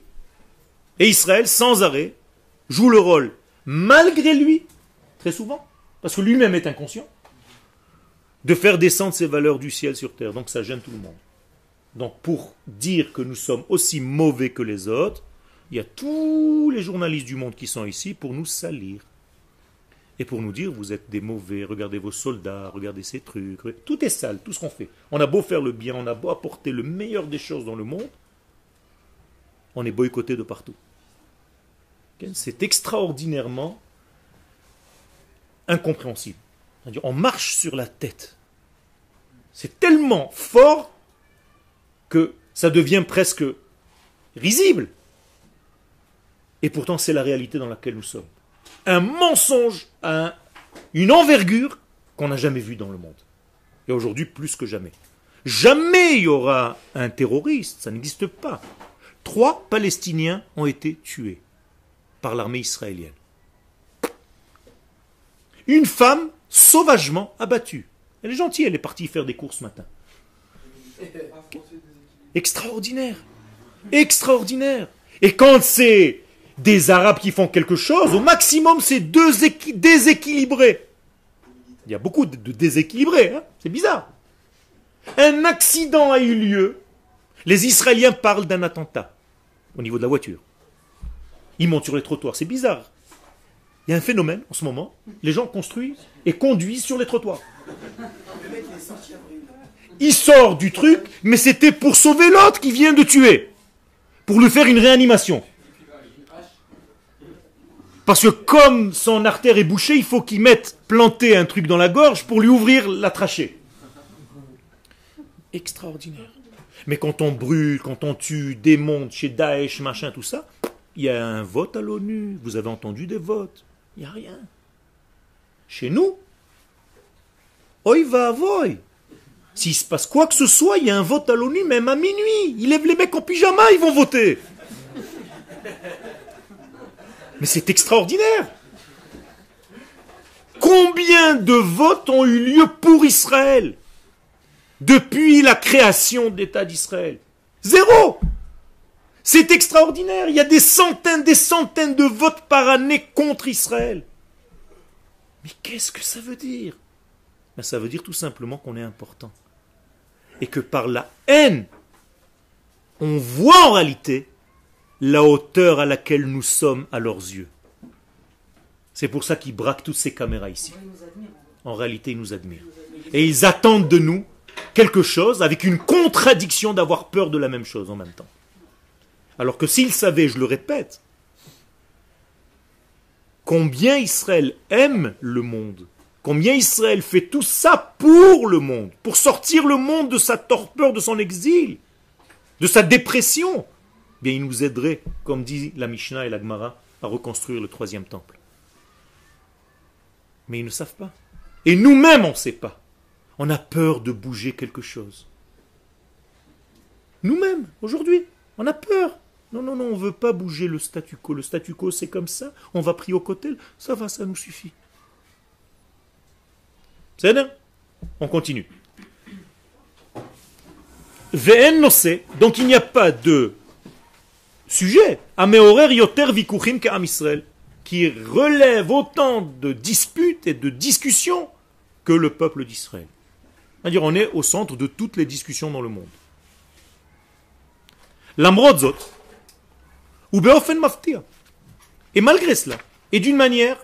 Et Israël, sans arrêt, joue le rôle, malgré lui, très souvent, parce que lui-même est inconscient, de faire descendre ses valeurs du ciel sur terre. Donc ça gêne tout le monde. Donc pour dire que nous sommes aussi mauvais que les autres, il y a tous les journalistes du monde qui sont ici pour nous salir. Et pour nous dire, vous êtes des mauvais, regardez vos soldats, regardez ces trucs. Tout est sale, tout ce qu'on fait. On a beau faire le bien, on a beau apporter le meilleur des choses dans le monde, on est boycotté de partout. C'est extraordinairement incompréhensible. On marche sur la tête. C'est tellement fort que ça devient presque risible. Et pourtant, c'est la réalité dans laquelle nous sommes. Un mensonge à une envergure qu'on n'a jamais vue dans le monde. Et aujourd'hui, plus que jamais. Jamais il y aura un terroriste, ça n'existe pas. Trois Palestiniens ont été tués par l'armée israélienne. Une femme sauvagement abattue. Elle est gentille, elle est partie faire des courses ce matin. Extraordinaire. Extraordinaire. Et quand c'est des Arabes qui font quelque chose, au maximum c'est deux déséquilibré. Il y a beaucoup de déséquilibrés, hein. c'est bizarre. Un accident a eu lieu. Les Israéliens parlent d'un attentat au niveau de la voiture. Ils montent sur les trottoirs. C'est bizarre. Il y a un phénomène en ce moment. Les gens construisent et conduisent sur les trottoirs. Il sort du truc, mais c'était pour sauver l'autre qui vient de tuer. Pour lui faire une réanimation. Parce que comme son artère est bouchée, il faut qu'il mette planter un truc dans la gorge pour lui ouvrir la trachée. Extraordinaire. Mais quand on brûle, quand on tue, démonte chez Daesh, machin, tout ça, il y a un vote à l'ONU. Vous avez entendu des votes. Il n'y a rien. Chez nous, oi va voy. S'il se passe quoi que ce soit, il y a un vote à l'ONU, même à minuit. Ils lèvent les mecs en pyjama, ils vont voter. Mais c'est extraordinaire. Combien de votes ont eu lieu pour Israël depuis la création de l'État d'Israël? Zéro C'est extraordinaire. Il y a des centaines, des centaines de votes par année contre Israël. Mais qu'est-ce que ça veut dire? Ben, Ça veut dire tout simplement qu'on est important. Et que par la haine, on voit en réalité la hauteur à laquelle nous sommes à leurs yeux. C'est pour ça qu'ils braquent toutes ces caméras ici. En réalité, ils nous admirent. Et ils attendent de nous quelque chose avec une contradiction d'avoir peur de la même chose en même temps. Alors que s'ils savaient, je le répète, combien Israël aime le monde, combien Israël fait tout ça pour le monde, pour sortir le monde de sa torpeur, de son exil, de sa dépression, bien il nous aiderait, comme dit la Mishnah et la Gemara, à reconstruire le troisième temple. Mais ils ne savent pas. Et nous-mêmes, on ne sait pas. On a peur de bouger quelque chose. Nous-mêmes, aujourd'hui, on a peur. Non, non, non, on ne veut pas bouger le statu quo. Le statu quo, c'est comme ça. On va prier au côté. Ça va, ça nous suffit. C'est bien On continue. VN donc il n'y a pas de sujet, Ameorer Yoter Vikuchim Israël, qui relève autant de disputes et de discussions que le peuple d'Israël. C'est-à-dire, on est au centre de toutes les discussions dans le monde. L'amrodzot, ou. Et malgré cela, et d'une manière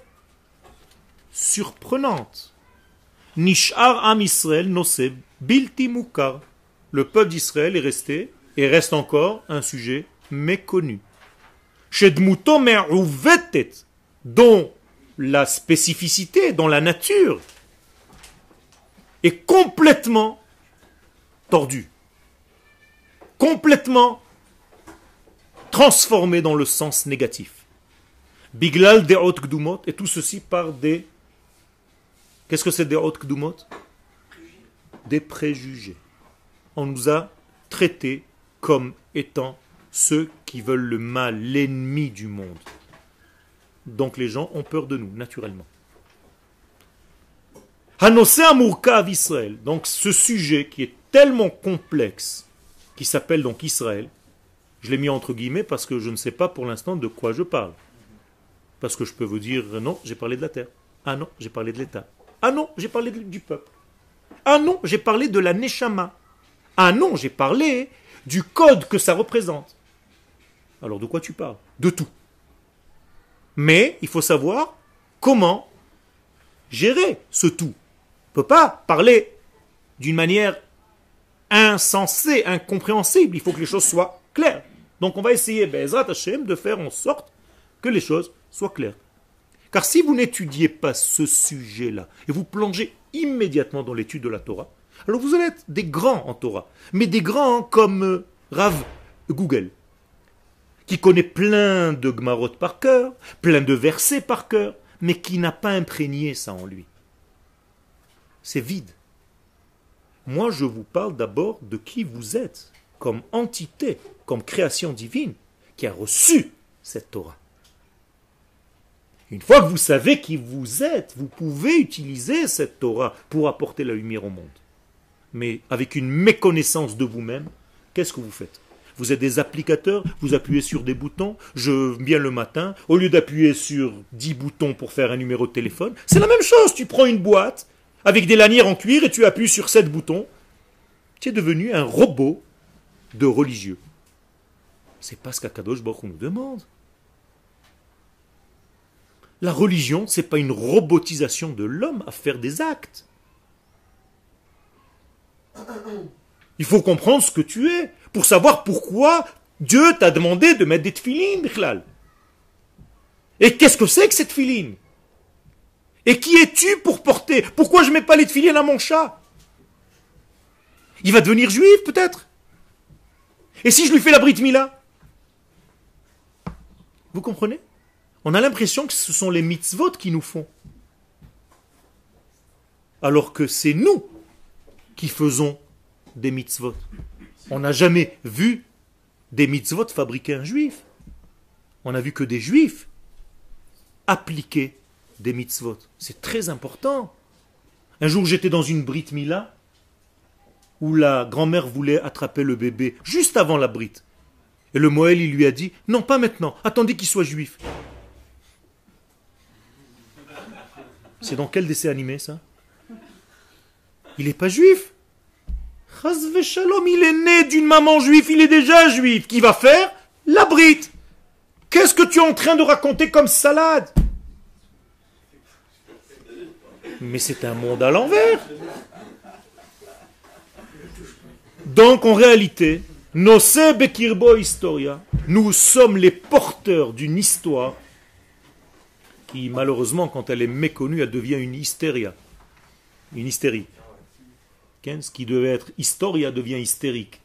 surprenante, Nishar Am Israël noseb bilti. Le peuple d'Israël est resté et reste encore un sujet méconnu. Shedmuto dont la spécificité, dont la nature est complètement tordue, complètement transformé dans le sens négatif. Biglal de haute gdumot, et tout ceci par des. Qu'est-ce que c'est des haute gdumot Des préjugés. On nous a traités comme étant ceux qui veulent le mal, l'ennemi du monde. Donc les gens ont peur de nous, naturellement. Hanosé Amourkav Israël. Donc ce sujet qui est tellement complexe, qui s'appelle donc Israël, je l'ai mis entre guillemets parce que je ne sais pas pour l'instant de quoi je parle. Parce que je peux vous dire non, j'ai parlé de la terre. Ah non, j'ai parlé de l'État. Ah non, j'ai parlé du peuple. Ah non, j'ai parlé de la Neshama. Ah non, j'ai parlé du code que ça représente. Alors de quoi tu parles? De tout. Mais il faut savoir comment gérer ce tout. On ne peut pas parler d'une manière insensée, incompréhensible. Il faut que les choses soient claires. Donc on va essayer, Bezrat Hashem, de faire en sorte que les choses soient claires. Car si vous n'étudiez pas ce sujet-là, et vous plongez immédiatement dans l'étude de la Torah, alors vous allez être des grands en Torah, mais des grands comme euh, Rav Google, qui connaît plein de Gmarot par cœur, plein de versets par cœur, mais qui n'a pas imprégné ça en lui. C'est vide. Moi, je vous parle d'abord de qui vous êtes, comme entité, comme création divine, qui a reçu cette Torah. Une fois que vous savez qui vous êtes, vous pouvez utiliser cette Torah pour apporter la lumière au monde. Mais avec une méconnaissance de vous-même, qu'est-ce que vous faites? Vous êtes des applicateurs, vous appuyez sur des boutons, je viens le matin, au lieu d'appuyer sur 10 boutons pour faire un numéro de téléphone, c'est la même chose, tu prends une boîte avec des lanières en cuir et tu appuies sur 7 boutons, tu es devenu un robot de religieux. C'est pas ce qu'Akadosh Baruch nous demande. La religion, c'est pas une robotisation de l'homme à faire des actes. Il faut comprendre ce que tu es pour savoir pourquoi Dieu t'a demandé de mettre des tefilines, Bichlal. Et qu'est-ce que c'est que cette filine Et qui es-tu pour porter? Pourquoi je mets pas les tefilines à mon chat? Il va devenir juif peut-être? Et si je lui fais la brit mila Vous comprenez? On a l'impression que ce sont les mitzvot qui nous font. Alors que c'est nous qui faisons des mitzvot. On n'a jamais vu des mitzvot fabriquer un juif. On n'a vu que des juifs appliquer des mitzvot. C'est très important. Un jour, j'étais dans une brit mila où la grand-mère voulait attraper le bébé juste avant la brit. Et le Moël, il lui a dit Non, pas maintenant, attendez qu'il soit juif. C'est dans quel dessin animé ça? Il n'est pas juif? Shalom, il est né d'une maman juive, il est déjà juif. Qui va faire? La brite. Qu'est-ce que tu es en train de raconter comme salade? Mais c'est un monde à l'envers. Donc en réalité, Historia, nous sommes les porteurs d'une histoire qui malheureusement quand elle est méconnue, elle devient une hystéria, une hystérie. Ce qui devait être historia devient hystérique.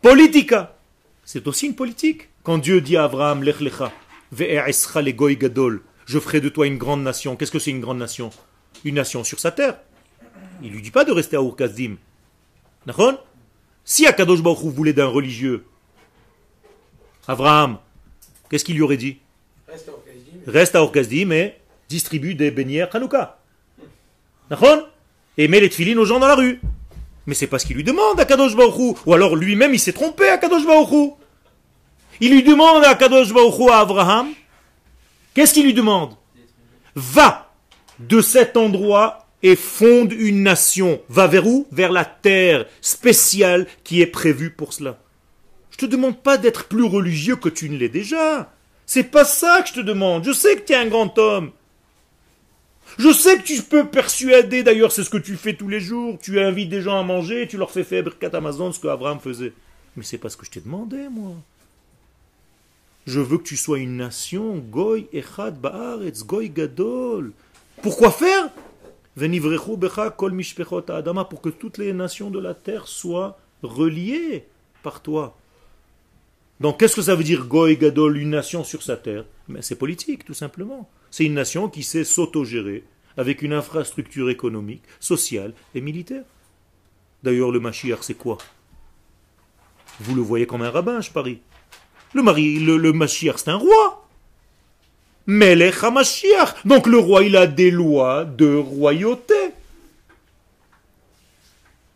Politica, c'est aussi une politique. Quand Dieu dit à Abraham, Lech lecha, le gadol, je ferai de toi une grande nation. Qu'est-ce que c'est une grande nation? Une nation sur sa terre. Il lui dit pas de rester à Urkazdim. Si Akadosh Baruch Hu voulait d'un religieux, Abraham, qu'est-ce qu'il lui aurait dit? Reste à Urkazdim et distribue des beignères Hanouka. Et met les tefilines aux gens dans la rue. Mais c'est pas ce qu'il lui demande à Kadosh. Ou alors lui-même il s'est trompé à Kadosh. Il lui demande à Kadosh à Abraham, qu'est-ce qu'il lui demande? Va de cet endroit et fonde une nation. Va vers où? Vers la terre spéciale qui est prévue pour cela. Je te demande pas d'être plus religieux que tu ne l'es déjà. C'est pas ça que je te demande. Je sais que tu es un grand homme. Je sais que tu peux persuader, d'ailleurs c'est ce que tu fais tous les jours, tu invites des gens à manger, tu leur fais faire Birkat Amazon, ce que Abraham faisait. Mais c'est pas ce que je t'ai demandé, moi. Je veux que tu sois une nation, Echad Baaretz, Gadol. Pourquoi faire? Kol mishpechot Adama, pour que toutes les nations de la terre soient reliées par toi. Donc qu'est-ce que ça veut dire Goy Gadol, une nation sur sa terre? Mais C'est politique, tout simplement. C'est une nation qui sait s'autogérer avec une infrastructure économique, sociale et militaire. D'ailleurs, le Mashiach, c'est quoi? Vous le voyez comme un rabbin, je parie. Le, mari, le, le c'est un roi. Melech HaMashiach. Donc le roi, il a des lois de royauté.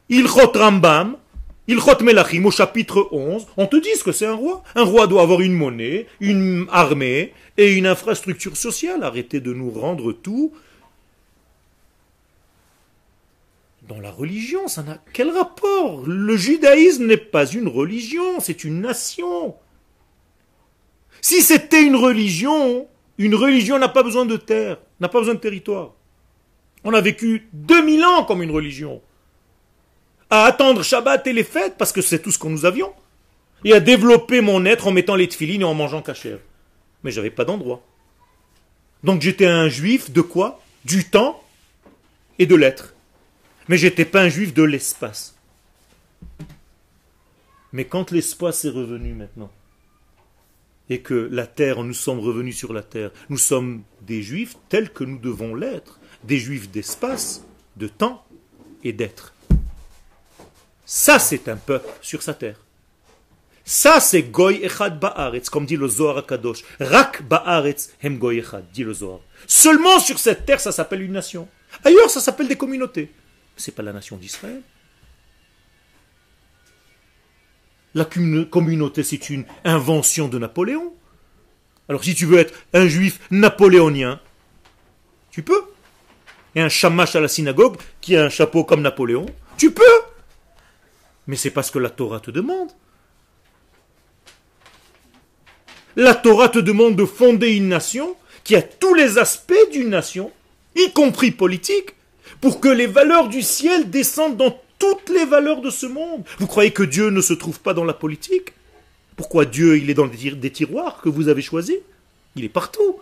Ilchot Rambam, Ilchot Melachim, au chapitre 11, on te dit ce que c'est un roi. Un roi doit avoir une monnaie, une armée et une infrastructure sociale. Arrêtez de nous rendre tout dans la religion. Ça n'a quel rapport? Le judaïsme n'est pas une religion, c'est une nation. Si c'était une religion, une religion n'a pas besoin de terre, n'a pas besoin de territoire. On a vécu 2000 ans comme une religion à attendre Shabbat et les fêtes, parce que c'est tout ce que nous avions, et à développer mon être en mettant les tefilines et en mangeant cachère. Mais j'avais pas d'endroit. Donc j'étais un juif de quoi? Du temps et de l'être. Mais j'étais pas un juif de l'espace. Mais quand l'espace est revenu maintenant, et que la terre, nous sommes revenus sur la terre, nous sommes des juifs tels que nous devons l'être, des juifs d'espace, de temps et d'être. Ça, c'est un peuple sur sa terre. Ça, c'est Goy Echad Ba'aretz, comme dit le Zohar Kadosh. Rak Ba'aretz Hem Goy Echad, dit le Zohar. Seulement sur cette terre, ça s'appelle une nation. Ailleurs, ça s'appelle des communautés. C'est pas la nation d'Israël. La communauté, c'est une invention de Napoléon. Alors, si tu veux être un juif napoléonien, tu peux. Et un chamash à la synagogue qui a un chapeau comme Napoléon, tu peux. Mais c'est parce que la Torah te demande. La Torah te demande de fonder une nation qui a tous les aspects d'une nation, y compris politique, pour que les valeurs du ciel descendent dans toutes les valeurs de ce monde. Vous croyez que Dieu ne se trouve pas dans la politique? Pourquoi Dieu, il est dans des tiroirs que vous avez choisis? Il est partout.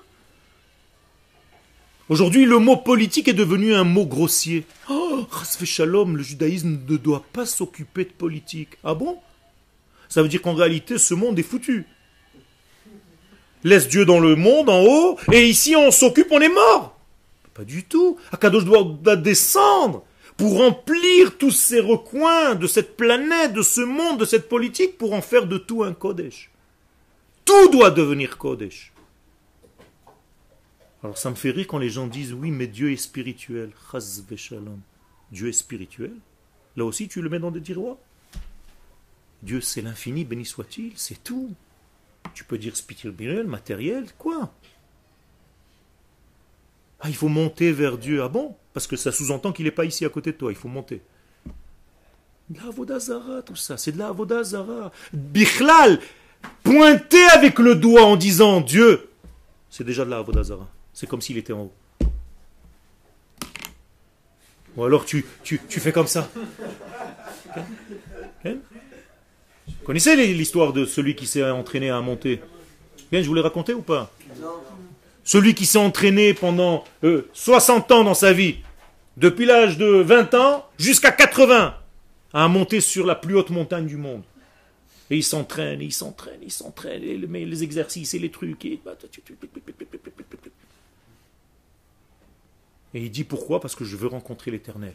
Aujourd'hui, le mot politique est devenu un mot grossier. Oh, Shalom, le judaïsme ne doit pas s'occuper de politique. Ah bon? Ça veut dire qu'en réalité, ce monde est foutu. Laisse Dieu dans le monde, en haut, et ici on s'occupe, on est mort. Pas du tout. Akadosh doit descendre pour remplir tous ces recoins de cette planète, de ce monde, de cette politique, pour en faire de tout un Kodesh. Tout doit devenir Kodesh. Alors ça me fait rire quand les gens disent oui, mais Dieu est spirituel. Dieu est spirituel. Là aussi, tu le mets dans des tiroirs. Dieu, c'est l'infini, béni soit-il, c'est tout. Tu peux dire spirituel, matériel, quoi? Ah, il faut monter vers Dieu. Ah bon? Parce que ça sous-entend qu'il n'est pas ici à côté de toi, il faut monter. De la Avodazara, tout ça, c'est de la Avodazara. Bichlal, pointer avec le doigt en disant Dieu, c'est déjà de la Avodazara. C'est comme s'il était en haut. Ou alors tu, tu, fais comme ça. Hein? Vous connaissez l'histoire de celui qui s'est entraîné à monter? Je vous l'ai raconté ou pas? Celui qui s'est entraîné pendant 60 euh, ans dans sa vie, depuis l'âge de 20 ans jusqu'à 80, à monter sur la plus haute montagne du monde. Et il s'entraîne, il s'entraîne, il s'entraîne, les, les exercices et les trucs. Et... Il dit pourquoi? Parce que je veux rencontrer l'Éternel.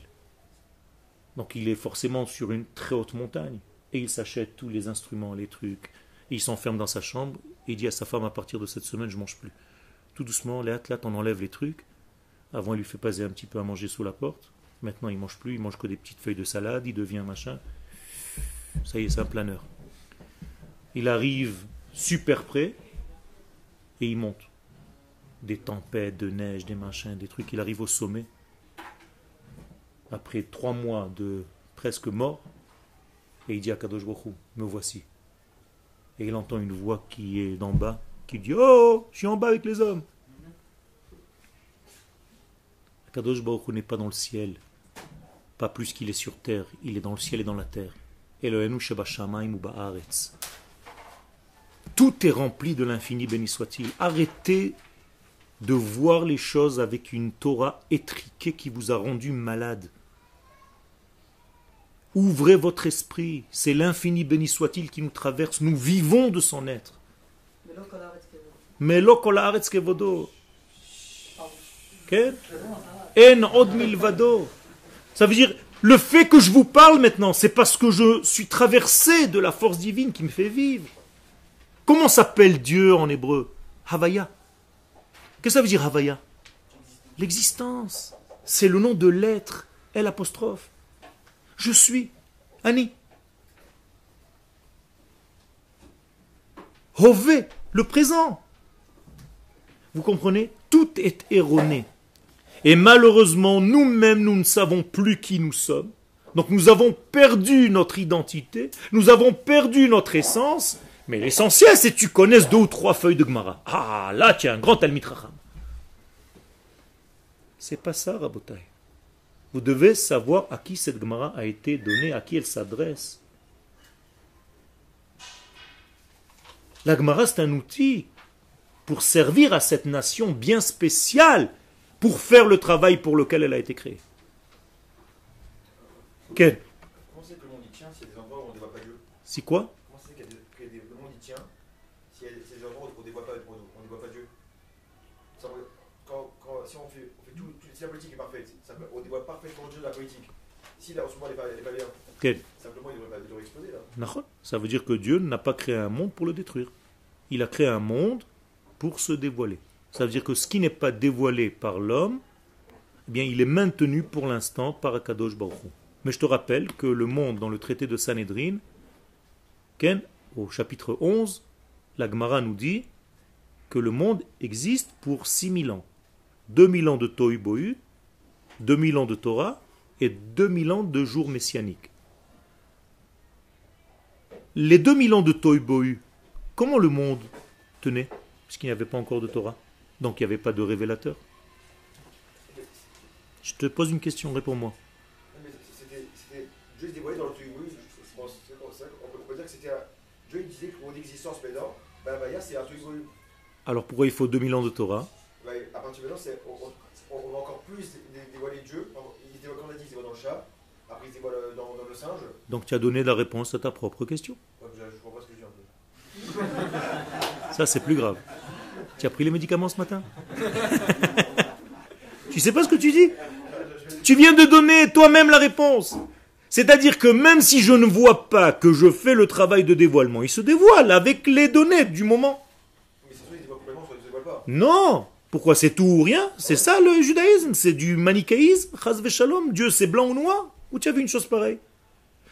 Donc il est forcément sur une très haute montagne. Et il s'achète tous les instruments, les trucs. Et il s'enferme dans sa chambre. Et il dit à sa femme à partir de cette semaine, je mange plus. Tout doucement, les athlètes, on les trucs. Avant, il lui fait passer un petit peu à manger sous la porte. Maintenant, il mange plus. Il mange que des petites feuilles de salade. Il devient machin. Ça y est, c'est un planeur. Il arrive super près. Et il monte des tempêtes, de neige, des machins, des trucs. Il arrive au sommet. Après trois mois de presque mort, et il dit à Kadosh me voici. Et il entend une voix qui est d'en bas, qui dit Oh, je suis en bas avec les hommes. Kadosh Baruch n'est pas dans le ciel, pas plus qu'il est sur terre, il est dans le ciel et dans la terre. Tout est rempli de l'infini, béni soit-il. Arrêtez de voir les choses avec une Torah étriquée qui vous a rendu malade. Ouvrez votre esprit. C'est l'infini béni soit-il qui nous traverse. Nous vivons de son être. Mais lo kol haaretz kevodo. Ça veut dire, le fait que je vous parle maintenant, c'est parce que je suis traversé de la force divine qui me fait vivre. Comment s'appelle Dieu en hébreu? Havaya. Qu'est-ce que ça veut dire Havaya? L'existence. C'est le nom de l'être. L apostrophe. Je suis. Ani. Hové, le présent. Vous comprenez? Tout est erroné. Et malheureusement, nous-mêmes, nous ne savons plus qui nous sommes. Donc nous avons perdu notre identité, nous avons perdu notre essence, mais l'essentiel c'est que tu connaisses deux ou trois feuilles de Gemara. Ah, là tu es un grand Raham. C'est pas ça, Rabotai. Vous devez savoir à qui cette Gemara a été donnée, à qui elle s'adresse. La Gemara, c'est un outil pour servir à cette nation bien spéciale, pour faire le travail pour lequel elle a été créée. Quel? Comment c'est que le monde y tient s'il y a des endroits où on ne dévoile pas Dieu? C'est quoi? Comment c'est que le monde y tient s'il y a des, endroits où on ne dévoile pas, on, Dieu? Quand, quand- Si on fait, on fait tout, tout- si la politique est parfaite, ça, on dévoile parfaitement Dieu de la politique. Si là, en ce moment, elle n'est pas, bien, Quel? Simplement, il devrait, pas- il devrait exploser là. Ça veut dire que Dieu n'a pas créé un monde pour le détruire. Il a créé un monde pour se dévoiler. Ça veut dire que ce qui n'est pas dévoilé par l'homme, eh bien, il est maintenu pour l'instant par Akadosh Baruch. Mais je te rappelle que le monde, dans le traité de Sanhedrin, au chapitre 11, la Gemara nous dit que le monde existe pour 6000 ans. 2000 ans de Tohu Bohu, 2000 ans de Torah et 2000 ans de jours messianiques. Les 2000 ans de Tohu Bohu, comment le monde tenait Puisqu'il n'y avait pas encore de Torah? Donc il n'y avait pas de révélateur. Je te pose une question, réponds-moi. C'était, Dieu se dévoilait dans le truc. Oui, je- pense, ça, on, peut, dire que c'était un, Dieu disait que mon existence maintenant, Maya, c'est un évolué. Alors pourquoi il faut 2000 ans de Torah? À partir de maintenant, on, va encore plus dé- dé- dévoiler Dieu. Il se dévoile, comme on a dit, il se dévoile dans le chat, après il se dévoile euh, dans, le singe. Donc tu as donné la réponse à ta propre question. Ouais, je, je comprends pas ce que je dis un peu. Ça, c'est plus grave. Tu as pris les médicaments ce matin Tu sais pas ce que tu dis Tu viens de donner toi-même la réponse. C'est-à-dire que même si je ne vois pas que je fais le travail de dévoilement, il se dévoile avec les données du moment. Mais c'est soit il se dévoile complètement, soit il se dévoile pas. Non Pourquoi c'est tout ou rien C'est ça le judaïsme, c'est du manichéisme, chas shalom, Dieu c'est blanc ou noir Où tu as vu une chose pareille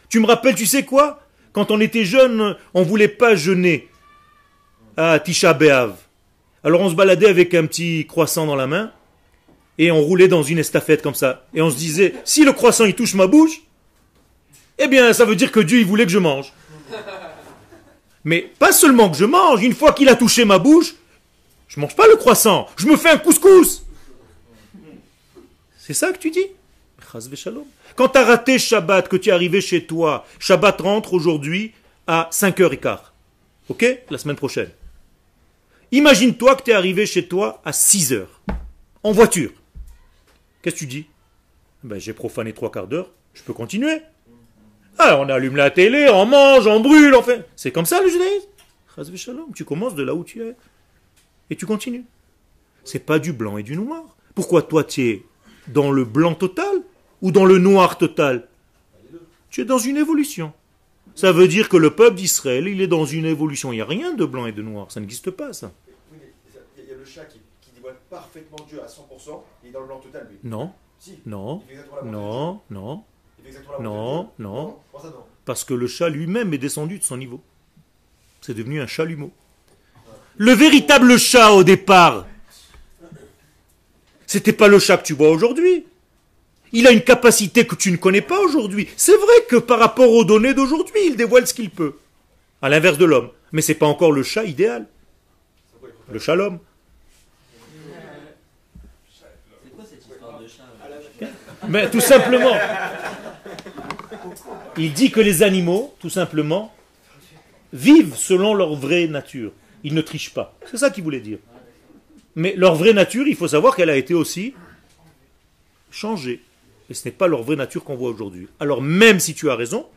Tu me rappelles, tu sais quoi Quand on était jeune, on voulait pas jeûner à Tisha B'Av. Alors on se baladait avec un petit croissant dans la main et on roulait dans une estafette comme ça. Et on se disait, si le croissant il touche ma bouche, eh bien ça veut dire que Dieu il voulait que je mange. Mais pas seulement que je mange, une fois qu'il a touché ma bouche, je mange pas le croissant, je me fais un couscous. C'est ça que tu dis? Quand tu as raté Shabbat, que tu es arrivé chez toi, Shabbat rentre aujourd'hui à 5h15. Ok? La semaine prochaine. Imagine-toi que tu es arrivé chez toi à 6h, en voiture. Qu'est-ce que tu dis? Ben, J'ai profané trois quarts d'heure, je peux continuer. Ah, on allume la télé, on mange, on brûle, on fait. C'est comme ça le judaïsme? Tu commences de là où tu es et tu continues. C'est pas du blanc et du noir. Pourquoi toi tu es dans le blanc total ou dans le noir total? Tu es dans une évolution. Ça veut dire que le peuple d'Israël, il est dans une évolution. Il n'y a rien de blanc et de noir. Ça n'existe pas, ça. Oui, mais ça- il y, a- le chat qui, qui dévoile parfaitement Dieu à 100%, il est dans le blanc total, lui. Non, Si. non, non, non. Non, non Parce que le chat lui-même est descendu de son niveau. C'est devenu un chalumeau. Le véritable chat au départ, c'était pas le chat que tu vois aujourd'hui. Il a une capacité que tu ne connais pas aujourd'hui. C'est vrai que par rapport aux données d'aujourd'hui, il dévoile ce qu'il peut. À l'inverse de l'homme. Mais c'est pas encore le chat idéal. Le chat l'homme. Mais tout simplement. Il dit que les animaux, tout simplement, vivent selon leur vraie nature. Ils ne trichent pas. C'est ça qu'il voulait dire. Mais leur vraie nature, il faut savoir qu'elle a été aussi changée. Et ce n'est pas leur vraie nature qu'on voit aujourd'hui. Alors même si tu as raison,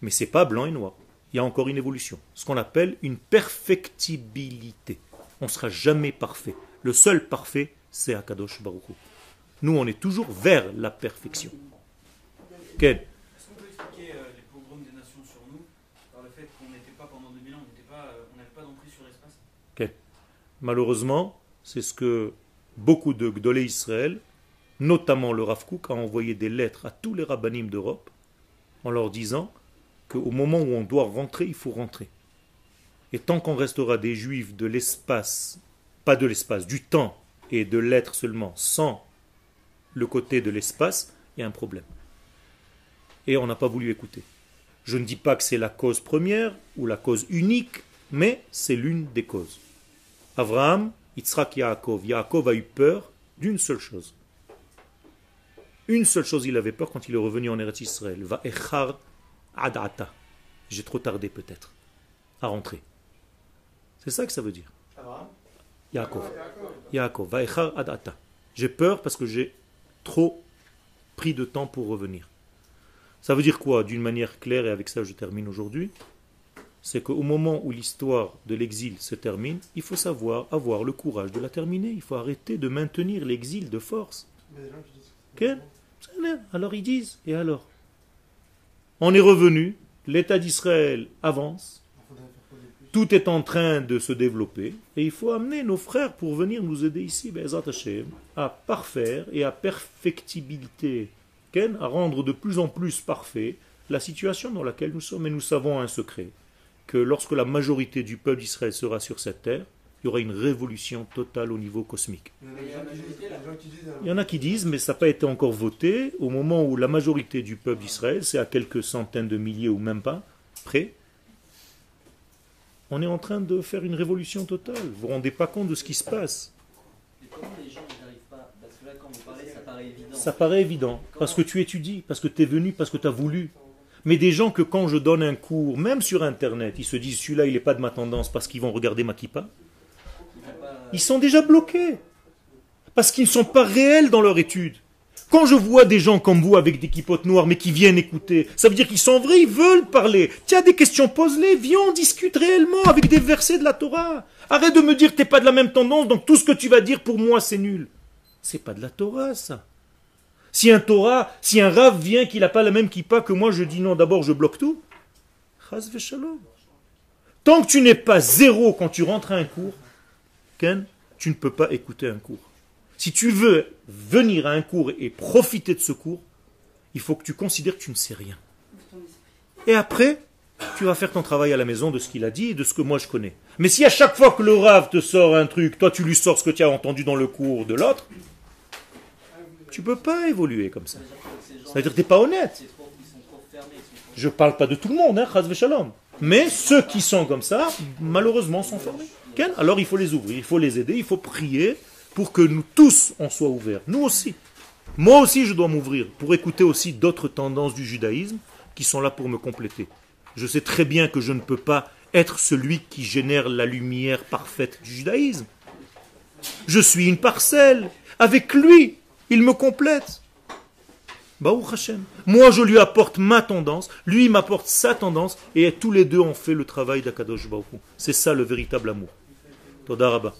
mais c'est pas blanc et noir. Il y a encore une évolution. Ce qu'on appelle une perfectibilité. On ne sera jamais parfait. Le seul parfait, c'est Akadosh Baruch Hu. Nous, on est toujours vers la perfection. Ken Est-ce qu'on peut expliquer euh, les pogroms des nations sur nous par le fait qu'on n'était pas pendant 2000 ans, on n'était pas, euh, on n'avait pas d'emprise sur l'espace? Malheureusement, c'est ce que beaucoup de Gdolé Israël, notamment le Rav Kook, a envoyé des lettres à tous les rabbinim d'Europe en leur disant qu'au moment où on doit rentrer, il faut rentrer. Et tant qu'on restera des juifs de l'espace, pas de l'espace, du temps et de l'être seulement, sans le côté de l'espace, il y a un problème. Et on n'a pas voulu écouter. Je ne dis pas que c'est la cause première ou la cause unique, mais c'est l'une des causes. Abraham, Yitzhak, Yaakov. Yaakov a eu peur d'une seule chose. Une seule chose il avait peur quand il est revenu en Eretz Israël. Va echar adata. J'ai trop tardé peut-être à rentrer. C'est ça que ça veut dire. Abraham Yaakov. Yaakov. Va echar adata. J'ai peur parce que j'ai trop pris de temps pour revenir. Ça veut dire quoi? D'une manière claire, et avec ça je termine aujourd'hui, c'est qu'au moment où l'histoire de l'exil se termine, il faut savoir avoir le courage de la terminer. Il faut arrêter de maintenir l'exil de force. Il Alors ils disent, et alors? On est revenu, l'État d'Israël avance, tout est en train de se développer, et il faut amener nos frères pour venir nous aider ici, à parfaire et à perfectibilité, à rendre de plus en plus parfait la situation dans laquelle nous sommes. Et nous savons un secret, que lorsque la majorité du peuple d'Israël sera sur cette terre, il y aura une révolution totale au niveau cosmique. Il y en a qui disent- mais ça n'a pas été encore voté, au moment où la majorité du peuple d'Israël, c'est à quelques centaines de milliers ou même pas, près, on est en train de faire une révolution totale. Vous vous rendez pas compte de ce qui se passe Mais comment les gens ils n'arrivent pas? Parce que là, quand vous parlez, ça paraît évident. Ça paraît évident, parce que tu étudies, parce que tu es venu, parce que tu as voulu. Mais des gens que quand je donne un cours, même sur Internet, ils se disent, celui-là, il n'est pas de ma tendance parce qu'ils vont regarder ma kippa, Ils sont déjà bloqués. Parce qu'ils ne sont pas réels dans leur étude. Quand je vois des gens comme vous avec des kipotes noires mais qui viennent écouter, ça veut dire qu'ils sont vrais, ils veulent parler. As des questions, pose-les, viens, on discute réellement avec des versets de la Torah. Arrête de me dire que t'es pas de la même tendance, donc tout ce que tu vas dire pour moi c'est nul. C'est pas de la Torah ça. Si un Torah, si un Rav vient qu'il n'a pas la même kippa que moi, je dis non, d'abord je bloque tout. Tant que tu n'es pas zéro quand tu rentres à un cours, Ken, tu ne peux pas écouter un cours. Si tu veux venir à un cours et profiter de ce cours, il faut que tu considères que tu ne sais rien. Et après, tu vas faire ton travail à la maison de ce qu'il a dit et de ce que moi je connais. Mais si à chaque fois que le Rav te sort un truc, toi tu lui sors ce que tu as entendu dans le cours de l'autre, tu peux pas évoluer comme ça. Ça veut dire que tu n'es pas honnête. Je parle pas de tout le monde, hein, chas v'shalom. Mais ceux qui sont comme ça, malheureusement, sont fermés. Alors il faut les ouvrir, il faut les aider, il faut prier pour que nous tous, on soit ouverts. Nous aussi. Moi aussi, je dois m'ouvrir pour écouter aussi d'autres tendances du judaïsme qui sont là pour me compléter. Je sais très bien que je ne peux pas être celui qui génère la lumière parfaite du judaïsme. Je suis une parcelle. Avec lui, il me complète. Baruch Hashem. Moi, je lui apporte ma tendance, lui m'apporte sa tendance, et tous les deux on fait le travail d'Akadosh Baruch. C'est ça le véritable amour. Toda Rabba.